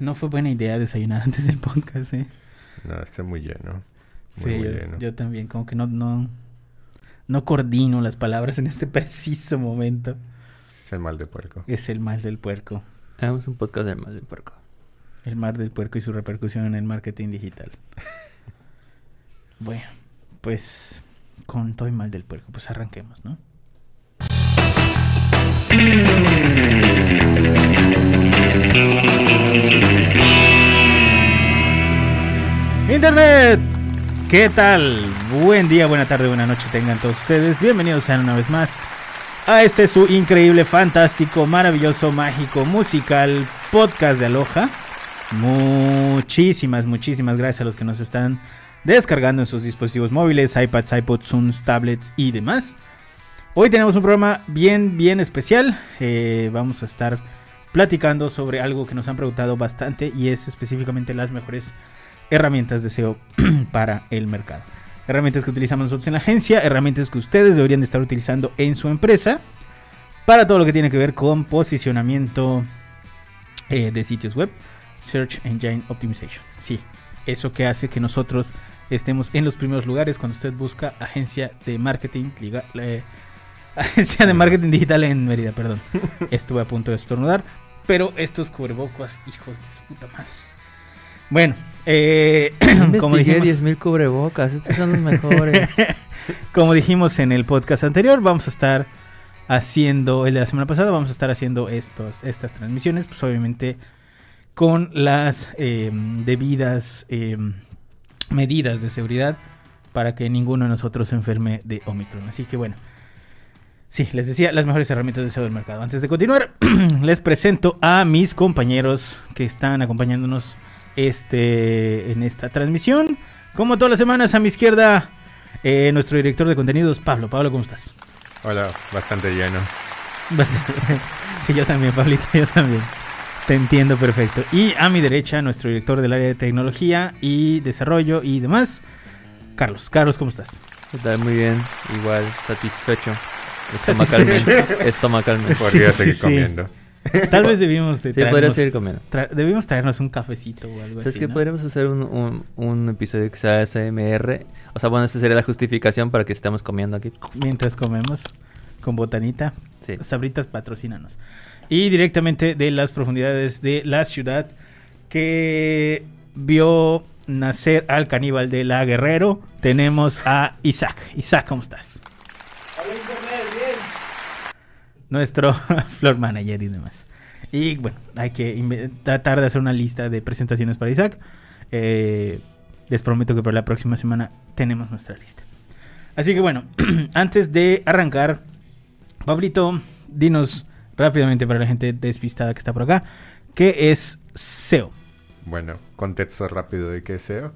No fue buena idea desayunar antes del podcast, ¿eh? No, está muy lleno. Muy, sí, muy yo, lleno. yo también, como que no, no, no coordino las palabras en este preciso momento. Es el mal de puerco. Es el mal del puerco. Hagamos un podcast del mal del puerco. El mal del puerco y su repercusión en el marketing digital. bueno, pues con todo y mal del puerco, pues arranquemos, ¿no? Internet, ¿qué tal? Buen día, buena tarde, buena noche tengan todos ustedes. Bienvenidos sean una vez más a este su increíble, fantástico, maravilloso, mágico, musical podcast de Aloha. Muchísimas, muchísimas gracias a los que nos están descargando en sus dispositivos móviles, iPads, iPods, Zooms, tablets y demás. Hoy tenemos un programa bien, bien especial. Eh, vamos a estar platicando sobre algo que nos han preguntado bastante y es específicamente las mejores herramientas de SEO para el mercado. Herramientas que utilizamos nosotros en la agencia, herramientas que ustedes deberían de estar utilizando en su empresa para todo lo que tiene que ver con posicionamiento eh, de sitios web, Search Engine Optimization. Sí, eso que hace que nosotros estemos en los primeros lugares cuando usted busca agencia de marketing, liga, eh, agencia de marketing digital en Mérida, perdón. Estuve a punto de estornudar, pero estos cubrebocas, hijos de su puta madre. Bueno, eh, como dijimos, 10.000 cubrebocas, estos son los mejores. como dijimos en el podcast anterior, vamos a estar haciendo, el de la semana pasada, vamos a estar haciendo estos, estas transmisiones, pues obviamente con las eh, debidas eh, medidas de seguridad para que ninguno de nosotros se enferme de Omicron. Así que bueno, sí, les decía las mejores herramientas de SEO del mercado. Antes de continuar, les presento a mis compañeros que están acompañándonos este, en esta transmisión. Como todas las semanas, a mi izquierda, eh, nuestro director de contenidos, Pablo. Pablo, ¿cómo estás? Hola, bastante lleno. Bastante. Sí, yo también, Pablito, yo también. Te entiendo perfecto. Y a mi derecha, nuestro director del área de tecnología y desarrollo y demás, Carlos. Carlos, ¿cómo estás? ¿Qué tal? Muy bien, igual, satisfecho. Estomacalmente. Estomacalmente. Podría sí, seguir sí. comiendo. Tal vez debimos de Sí, podría traernos, seguir comiendo. tra- debimos traernos un cafecito o algo ¿Sabes así, que ¿no? podríamos hacer un, un, un episodio que sea SMR? O sea, bueno, esa sería la justificación para que estemos comiendo aquí. Mientras comemos con botanita. Sí. Sabritas, patrocínanos. Y directamente de las profundidades de la ciudad que vio nacer al caníbal de la Guerrero, tenemos a Isaac. Isaac, ¿cómo estás? Nuestro floor manager y demás. Y bueno, hay que tratar de hacer una lista de presentaciones para Isaac. Eh, les prometo que para la próxima semana tenemos nuestra lista. Así que bueno, antes de arrancar, Pablito, dinos rápidamente para la gente despistada que está por acá, ¿qué es SEO? Bueno, contexto rápido de qué es SEO.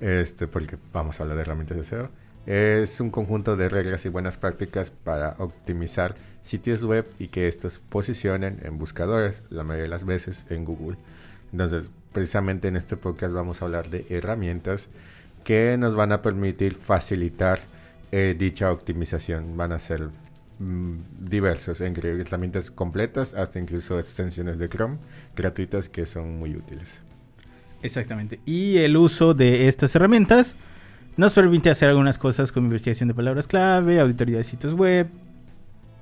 Este, porque vamos a hablar de herramientas de SEO. Es un conjunto de reglas y buenas prácticas para optimizar sitios web y que estos posicionen en buscadores, la mayoría de las veces en Google. Entonces, precisamente en este podcast vamos a hablar de herramientas que nos van a permitir facilitar eh, dicha optimización. Van a ser mm, diversos, entre herramientas completas hasta incluso extensiones de Chrome gratuitas que son muy útiles. Exactamente. Y el uso de estas herramientas nos permite hacer algunas cosas como investigación de palabras clave, auditoría de sitios web,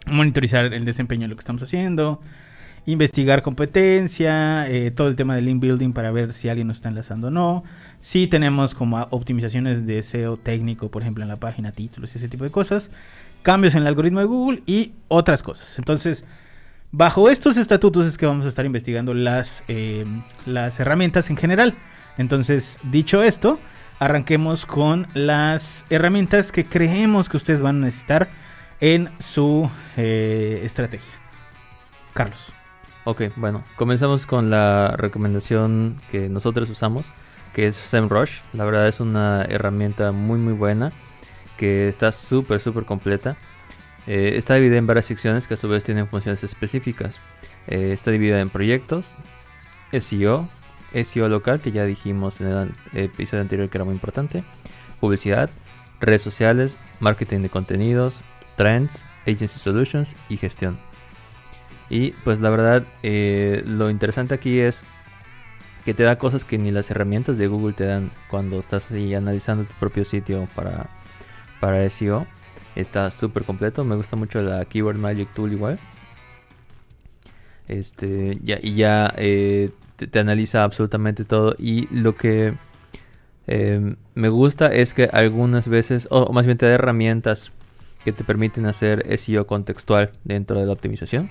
monitorizar el desempeño de lo que estamos haciendo, investigar competencia, eh, todo el tema de link building para ver si alguien nos está enlazando o no. Si tenemos como optimizaciones de SEO técnico, por ejemplo, en la página, títulos y ese tipo de cosas. Cambios en el algoritmo de Google y otras cosas. Entonces, bajo estos estatutos es que vamos a estar investigando las, eh, las herramientas en general. Entonces, dicho esto, arranquemos con las herramientas que creemos que ustedes van a necesitar en su eh, estrategia. Carlos. Ok, bueno, comenzamos con la recomendación que nosotros usamos, que es SEMrush. La verdad es una herramienta muy muy buena, que está súper súper completa. Eh, está dividida en varias secciones que a su vez tienen funciones específicas. Eh, está dividida en proyectos, SEO, SEO local, que ya dijimos en el episodio anterior que era muy importante, publicidad, redes sociales, marketing de contenidos, trends, agency solutions y gestión. Y pues la verdad, eh, lo interesante aquí es que te da cosas que ni las herramientas de Google te dan cuando estás analizando tu propio sitio para, para SEO. Está súper completo. Me gusta mucho la Keyword Magic Tool igual. Este, ya, y ya eh, te, analiza absolutamente todo. Y lo que eh, me gusta es que algunas veces, o más bien te da herramientas que te permiten hacer SEO contextual dentro de la optimización.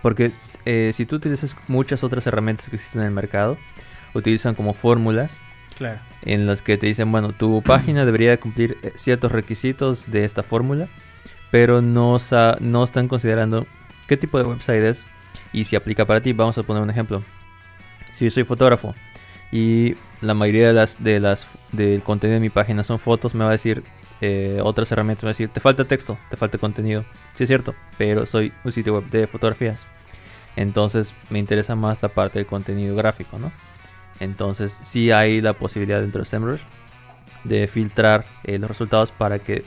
Porque eh, si tú utilizas muchas otras herramientas que existen en el mercado, utilizan como fórmulas claro. en las que te dicen, bueno, tu página debería cumplir eh, ciertos requisitos de esta fórmula, pero no, no están considerando qué tipo de website es y si aplica para ti. Vamos a poner un ejemplo. Si yo soy fotógrafo y la mayoría de las, de las del contenido de mi página son fotos, me va a decir eh, otras herramientas, me va a decir, te falta texto, te falta contenido. Sí es cierto, pero soy un sitio web de fotografías. Entonces me interesa más la parte del contenido gráfico, ¿no? Entonces sí hay la posibilidad dentro de SEMrush de filtrar eh, los resultados para que,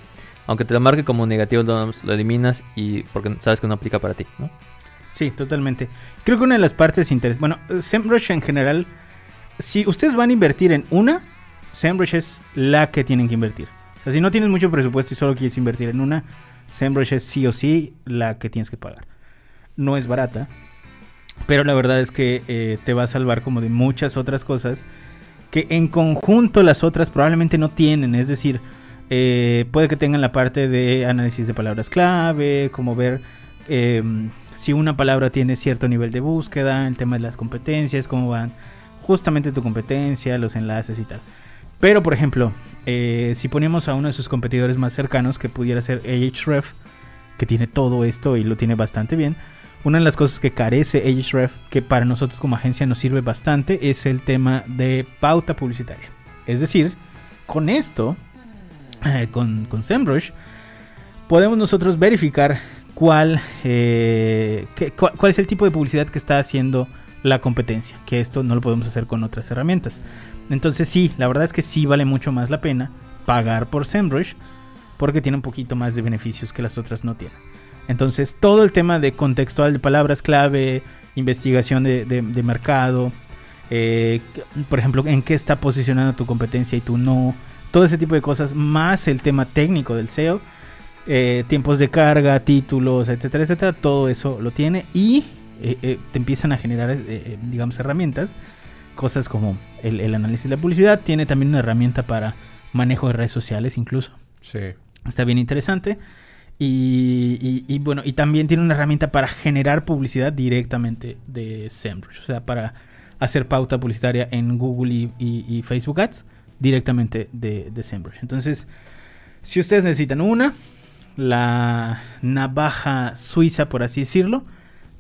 aunque te lo marque como negativo, lo, eliminas y porque sabes que no aplica para ti, ¿no? Sí, totalmente. Creo que una de las partes interesantes, bueno, SEMrush en general, si ustedes van a invertir en una, SEMrush es la que tienen que invertir. O sea, si no tienes mucho presupuesto y solo quieres invertir en una, SEMrush es sí o sí la que tienes que pagar. No es barata, pero la verdad es que eh, te va a salvar como de muchas otras cosas que en conjunto las otras probablemente no tienen. Es decir, eh, puede que tengan la parte de análisis de palabras clave, como ver em, si una palabra tiene cierto nivel de búsqueda, el tema de las competencias, cómo van justamente tu competencia, los enlaces y tal. Pero, por ejemplo, eh, si ponemos a uno de sus competidores más cercanos, que pudiera ser Ahrefs, que tiene todo esto y lo tiene bastante bien, una de las cosas que carece Ahrefs, que para nosotros como agencia nos sirve bastante, es el tema de pauta publicitaria. Es decir, con esto, eh, con, con SEMrush, podemos nosotros verificar cuál, eh, cuál, es el tipo de publicidad que está haciendo la competencia, que esto no lo podemos hacer con otras herramientas. Entonces sí, la verdad es que sí vale mucho más la pena pagar por SEMrush porque tiene un poquito más de beneficios que las otras no tienen. Entonces, todo el tema de contextual de palabras clave, investigación de, mercado, eh, por ejemplo, en qué está posicionando tu competencia y tú no, todo ese tipo de cosas, más el tema técnico del SEO, eh, tiempos de carga, títulos, etcétera, etcétera, todo eso lo tiene y eh, te empiezan a generar, digamos, herramientas, cosas como el, el análisis de la publicidad, tiene también una herramienta para manejo de redes sociales incluso. Sí. Está bien interesante. Y, bueno, y también tiene una herramienta para generar publicidad directamente de SEMrush. O sea, para hacer pauta publicitaria en Google y, Facebook Ads directamente de, de SEMrush. Entonces, si ustedes necesitan una, la navaja suiza, por así decirlo,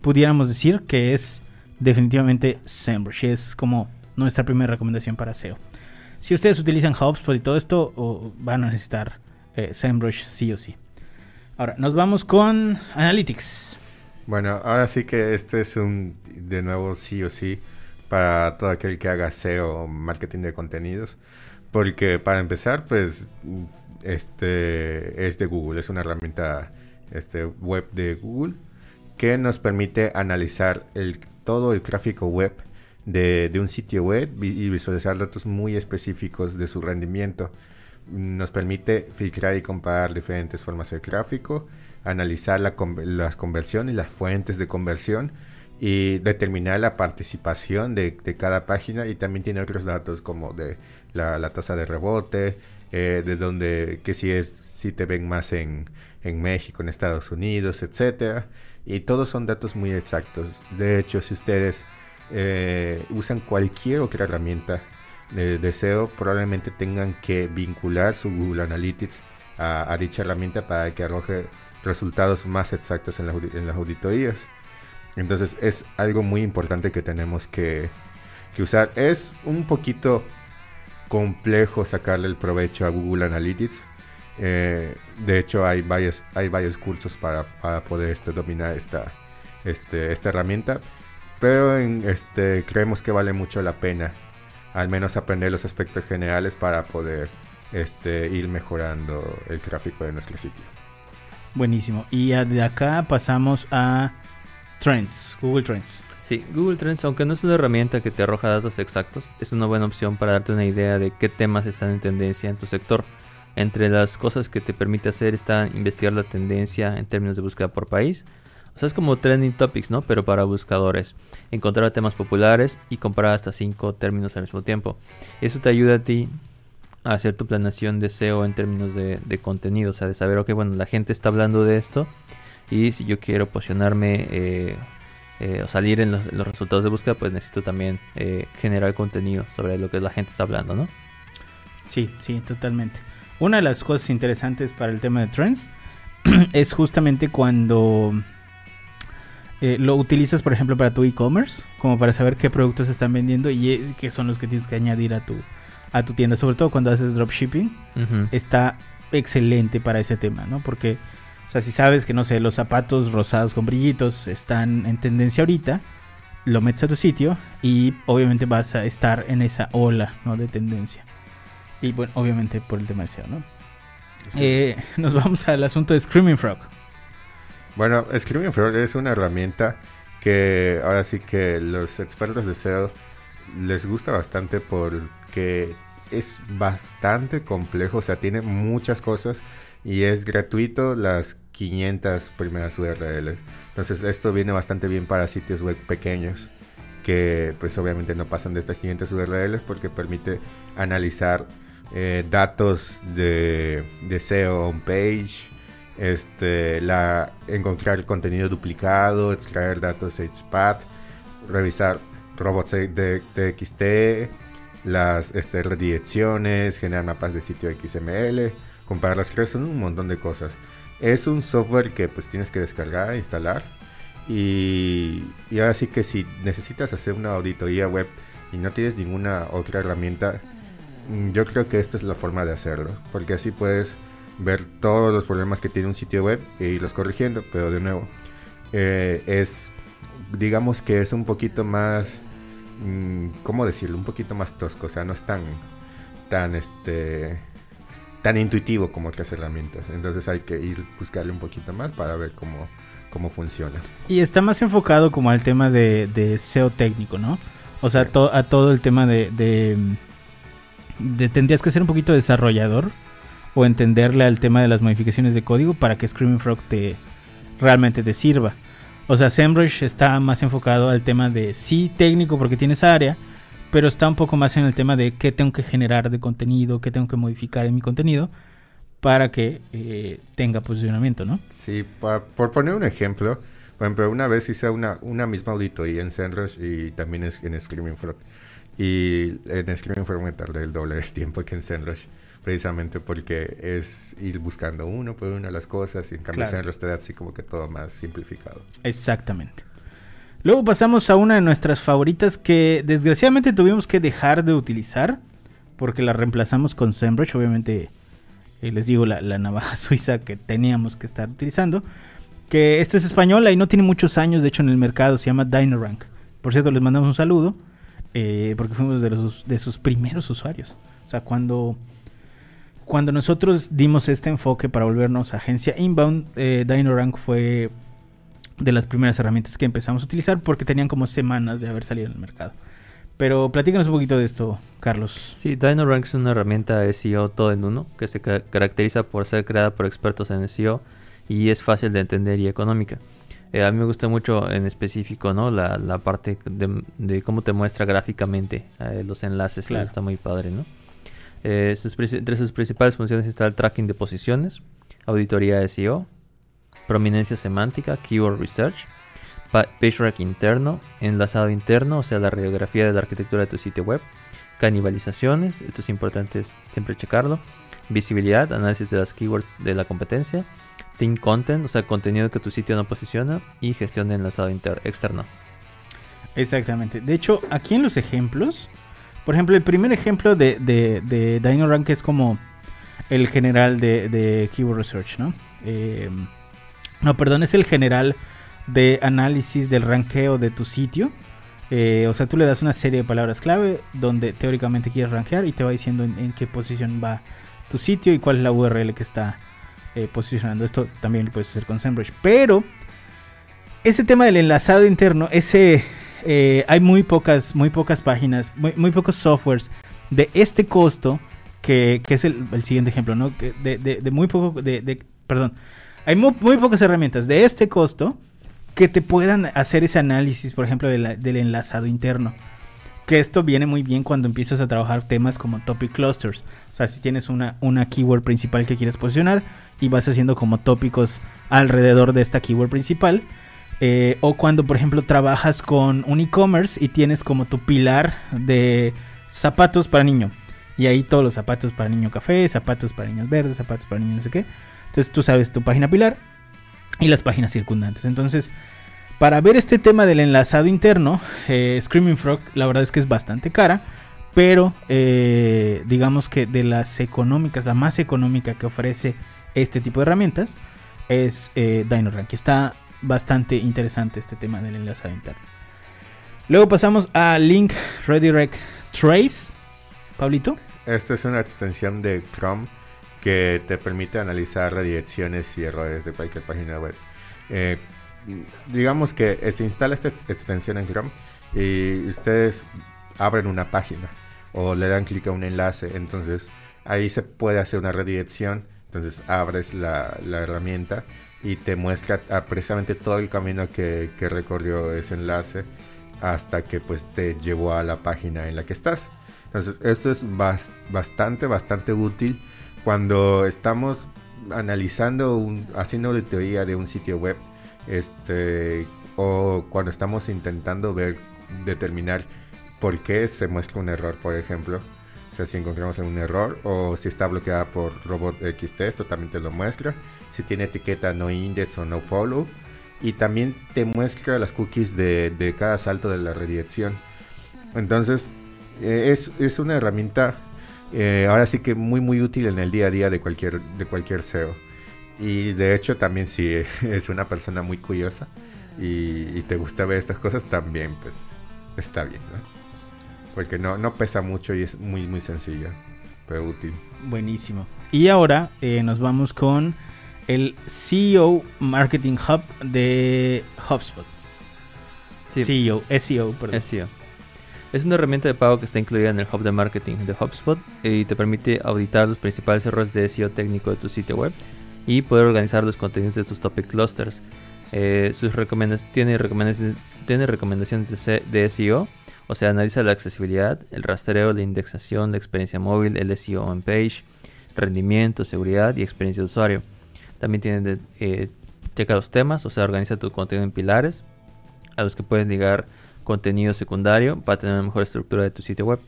pudiéramos decir que es definitivamente SEMrush. Es como nuestra primera recomendación para SEO. Si ustedes utilizan HubSpot y todo esto, van a necesitar eh, SEMrush sí o sí. Ahora, nos vamos con Analytics. Bueno, ahora sí que este es un, de nuevo, sí o sí, para todo aquel que haga SEO o marketing de contenidos. Porque para empezar, pues, este es de Google, es una herramienta este, web de Google que nos permite analizar el, todo el tráfico web de, de un sitio web y visualizar datos muy específicos de su rendimiento. Nos permite filtrar y comparar diferentes formas de tráfico, analizar las conversiones y las fuentes de conversión y determinar la participación de, cada página y también tiene otros datos como de la, tasa de rebote, eh, de donde, que si es, si te ven más en, México, en Estados Unidos, etcétera. Y todos son datos muy exactos. De hecho, si ustedes eh, usan cualquier otra herramienta de deseo probablemente tengan que vincular su Google Analytics a, dicha herramienta para que arroje resultados más exactos en, las auditorías. Entonces es algo muy importante que tenemos que, usar. Es un poquito complejo sacarle el provecho a Google Analytics. Eh, de hecho hay varios, hay varios cursos para, poder este, dominar esta, este, esta herramienta. Pero este, creemos que vale mucho la pena al menos aprender los aspectos generales para poder este, ir mejorando el tráfico de nuestro sitio. Buenísimo. Y de acá pasamos a Trends, Google Trends. Sí, Google Trends, aunque no es una herramienta que te arroja datos exactos, es una buena opción para darte una idea de qué temas están en tendencia en tu sector. Entre las cosas que te permite hacer está investigar la tendencia en términos de búsqueda por país. O sea, es como trending topics, ¿no? Pero para buscadores. Encontrar temas populares y comparar hasta 5 términos al mismo tiempo. Eso te ayuda a ti a hacer tu planeación de SEO en términos de, de contenido. O sea, de saber, ok, bueno, la gente está hablando de esto. Y si yo quiero posicionarme eh, eh, o salir en los, resultados de búsqueda, pues necesito también eh, generar contenido sobre lo que la gente está hablando, ¿no? Sí, sí, totalmente. Una de las cosas interesantes para el tema de trends es justamente cuando eh, lo utilizas, por ejemplo, para tu e-commerce, como para saber qué productos están vendiendo y qué son los que tienes que añadir a tu, a tu tienda, sobre todo cuando haces dropshipping. Está excelente para ese tema, ¿no? Porque sea, si sabes que, no sé, los zapatos rosados con brillitos están en tendencia ahorita, lo metes a tu sitio y obviamente vas a estar en esa ola, ¿no? De tendencia. Y bueno, obviamente por el tema de SEO, ¿no? Eh, nos vamos al asunto de Screaming Frog. Bueno, Screaming Frog es una herramienta que ahora sí que los expertos de SEO les gusta bastante porque es bastante complejo, o sea, tiene muchas cosas y es gratuito las 500 primeras URLs. Entonces esto viene bastante bien para sitios web pequeños que pues obviamente no pasan de estas 500 URLs porque permite analizar eh, datos de, SEO on page, este, la, encontrar contenido duplicado, extraer datos HPAT, revisar robots de, TXT, las este, redirecciones, generar mapas de sitio XML, comparar las clases, son un montón de cosas. Es un software que pues tienes que descargar, instalar. Y, y ahora sí que si necesitas hacer una auditoría web y no tienes ninguna otra herramienta, mm, yo creo que esta es la forma de hacerlo. Porque así puedes ver todos los problemas que tiene un sitio web e irlos corrigiendo. Pero de nuevo, eh, es, digamos que es un poquito más, mm, ¿cómo decirlo? Un poquito más tosco. O sea, no es tan, tan, este tan intuitivo como otras herramientas. Entonces hay que ir buscarle un poquito más para ver cómo, cómo funciona. Y está más enfocado como al tema de, SEO técnico, ¿no? O sea, a todo el tema de, de, Tendrías que ser un poquito desarrollador o entenderle al tema de las modificaciones de código para que Screaming Frog te realmente te sirva. O sea, SEMrush está más enfocado al tema de sí técnico porque tienes área, pero está un poco más en el tema de qué tengo que generar de contenido, qué tengo que modificar en mi contenido para que eh, tenga posicionamiento, ¿no? Sí, por poner un ejemplo, por ejemplo, una vez hice una, una misma auditoría en SEMrush y también en Screaming Frog. Y en Screaming Frog me tardé el doble de tiempo que en SEMrush, precisamente porque es ir buscando uno por una de las cosas y en cambio claro. SEMrush te da así como que todo más simplificado. Exactamente. Luego pasamos a una de nuestras favoritas que desgraciadamente tuvimos que dejar de utilizar porque la reemplazamos con SEMrush. Obviamente, eh, les digo, la, navaja suiza que teníamos que estar utilizando. Que esta es española y no tiene muchos años, de hecho, en el mercado. Se llama DynoRank. Por cierto, les mandamos un saludo eh, porque fuimos de, los, de sus primeros usuarios. O sea, cuando, cuando nosotros dimos este enfoque para volvernos agencia inbound, eh, fue de las primeras herramientas que empezamos a utilizar porque tenían como semanas de haber salido en el mercado. Pero platícanos un poquito de esto, Carlos. Sí, DynoRank es una herramienta SEO todo en uno que se caracteriza por ser creada por expertos en SEO y es fácil de entender y económica. Eh, a mí me gusta mucho en específico ¿no? la, la parte de, cómo te muestra gráficamente eh, los enlaces. Está muy padre. ¿no? Eh, entre sus principales funciones está el tracking de posiciones, auditoría SEO, prominencia semántica, keyword research, PageRank interno, enlazado interno, o sea, la radiografía de la arquitectura de tu sitio web, canibalizaciones, esto es importante siempre checarlo, visibilidad, análisis de las keywords de la competencia, team content, o sea, contenido que tu sitio no posiciona y gestión de enlazado externo. Exactamente. De hecho, aquí en los ejemplos, por ejemplo, el primer ejemplo de, de, de es como el general de, de Keyword Research, ¿no? Eh, no, perdón, es el general de análisis del ranqueo de tu sitio. Eh, o sea, tú le das una serie de palabras clave donde teóricamente quieres rankear y te va diciendo en, qué posición va tu sitio y cuál es la URL que está eh, posicionando. Esto también lo puedes hacer con SEMrush. Pero ese tema del enlazado interno, ese, eh, hay muy pocas, muy pocas páginas, muy, muy pocos softwares de este costo, que, que es el, el siguiente ejemplo, ¿no? De, de- de muy poco, de, de- perdón, hay muy, pocas herramientas de este costo que te puedan hacer ese análisis, por ejemplo, del enlazado interno. Que esto viene muy bien cuando empiezas a trabajar temas como topic clusters. O sea, si tienes una, una keyword principal que quieres posicionar y vas haciendo como tópicos alrededor de esta keyword principal. eh, o cuando, por ejemplo, trabajas con un e-commerce y tienes como tu pilar de zapatos para niño. Y ahí todos los zapatos para niño café, zapatos para niños verdes, zapatos para niños no sé qué. Entonces tú sabes tu página pilar y las páginas circundantes. Entonces, para ver este tema del enlazado interno, eh, Screaming Frog, la verdad es que es bastante cara. Pero eh, digamos que de las económicas, la más económica que ofrece este tipo de herramientas es eh, DynoRank. Está bastante interesante este tema del enlazado interno. Luego pasamos a Link Redirect Trace. Pablito. Esta es una extensión de Chrome que te permite analizar redirecciones y errores de cualquier página web. Eh, digamos que se instala esta ex- extensión en Chrome y ustedes abren una página o le dan clic a un enlace. Entonces ahí se puede hacer una redirección. Entonces abres la, la herramienta y te muestra ah, precisamente todo el camino que, que recorrió ese enlace hasta que pues te llevó a la página en la que estás. Entonces, esto es bas- bastante, bastante útil cuando estamos analizando, un, haciendo auditoría de un sitio web, este, o cuando estamos intentando ver, determinar por qué se muestra un error, por ejemplo. O sea, si encontramos un error o si está bloqueada por robot XT, esto también te lo muestra. Si tiene etiqueta no index o no follow. Y también te muestra las cookies de, de cada salto de la redirección. Entonces, eh, es, es una herramienta eh, ahora sí que muy muy útil en el día a día de cualquier, de cualquier SEO. Y de hecho también si es una persona muy curiosa y, y te gusta ver estas cosas, también pues está bien, ¿no? Porque no, no pesa mucho y es muy muy sencilla, pero útil. Buenísimo. Y ahora eh, nos vamos con el CEO Marketing Hub de HubSpot. Sí, CEO, SEO, perdón. SEO. Es una herramienta de pago que está incluida en el hub de marketing de HubSpot y te permite auditar los principales errores de SEO técnico de tu sitio web y poder organizar los contenidos de tus topic clusters. Eh, tiene, recomendaciones, de, se- de SEO, o sea, analiza la accesibilidad, el rastreo, la indexación, la experiencia móvil, el SEO on page, rendimiento, seguridad y experiencia de usuario. También tiene eh, checa los temas, o sea, organiza tu contenido en pilares a los que puedes ligar contenido secundario para tener una mejor estructura de tu sitio web.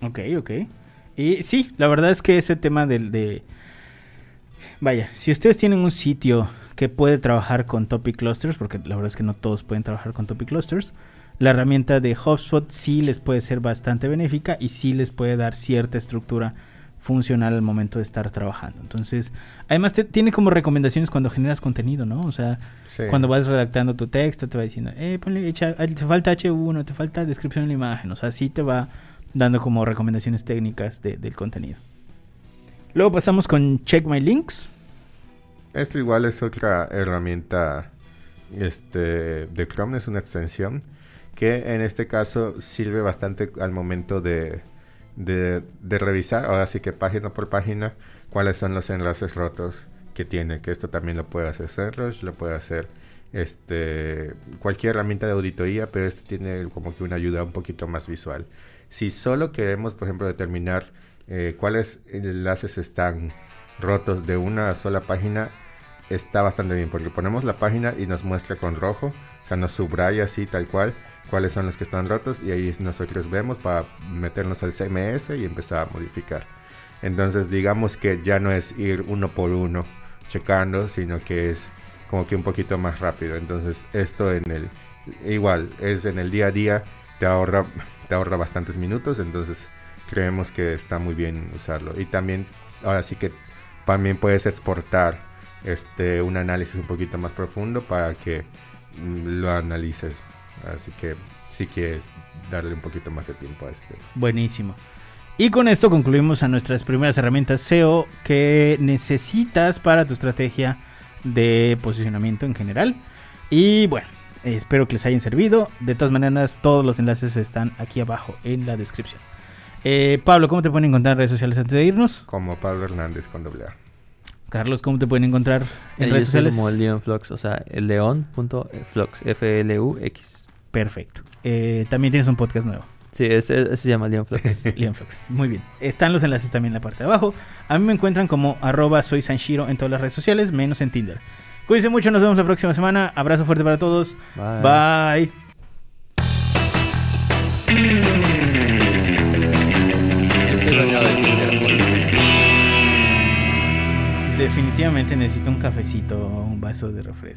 Ok, ok. Y sí, la verdad es que ese tema del de... Vaya, si ustedes tienen un sitio que puede trabajar con topic clusters, porque la verdad es que no todos pueden trabajar con topic clusters, la herramienta de HubSpot sí les puede ser bastante benéfica y sí les puede dar cierta estructura funcional al momento de estar trabajando. Entonces, además te- tiene como recomendaciones cuando generas contenido, ¿no? O sea, Sí. cuando vas redactando tu texto, te va diciendo, eh, ponle, echa- ah, te falta H1, te falta descripción en la imagen. O sea, sí te va dando como recomendaciones técnicas de- del contenido. Luego pasamos con Check My Links. Esto igual es otra herramienta este, de Chrome, es una extensión que en este caso sirve bastante al momento de, de, revisar, ahora sí que página por página, cuáles son los enlaces rotos que tiene, que esto también lo puede hacer lo puede hacer este, cualquier herramienta de auditoría, pero este tiene como que una ayuda un poquito más visual. Si solo queremos, por ejemplo, determinar eh, cuáles enlaces están rotos de una sola página, está bastante bien, porque ponemos la página y nos muestra con rojo, o sea, nos subraya así tal cual cuáles son los que están rotos y ahí nosotros vemos para meternos al CMS y empezar a modificar. Entonces digamos que ya no es ir uno por uno checando, sino que es como que un poquito más rápido. Entonces esto en el igual es en el día a día te ahorra te ahorra bastantes minutos, entonces creemos que está muy bien usarlo. Y también ahora sí que también puedes exportar este un análisis un poquito más profundo para que mm, lo analices. Así que si quieres darle un poquito más de tiempo a este. Buenísimo. Y con esto concluimos a nuestras primeras herramientas SEO que necesitas para tu estrategia de posicionamiento en general. Y bueno, espero que les hayan servido. De todas maneras, todos los enlaces están aquí abajo en la descripción. Eh, Pablo, ¿cómo te pueden encontrar en redes sociales antes de irnos? Como Pablo Hernández con doble A. Carlos, ¿cómo te pueden encontrar en Eh, redes yo soy sociales? como el Leon Flux, o sea, el león.flux, F-L-U-X. Perfecto. Eh, también tienes un podcast nuevo. Sí, ese, ese se llama Leon Flux. Leon Flux. Muy bien. Están los enlaces también en la parte de abajo. A mí me encuentran como arroba soy Sanshiro en todas las redes sociales, menos en Tinder. Cuídense mucho, nos vemos la próxima semana. Abrazo fuerte para todos. Bye. Bye. Definitivamente necesito un cafecito un vaso de refresco.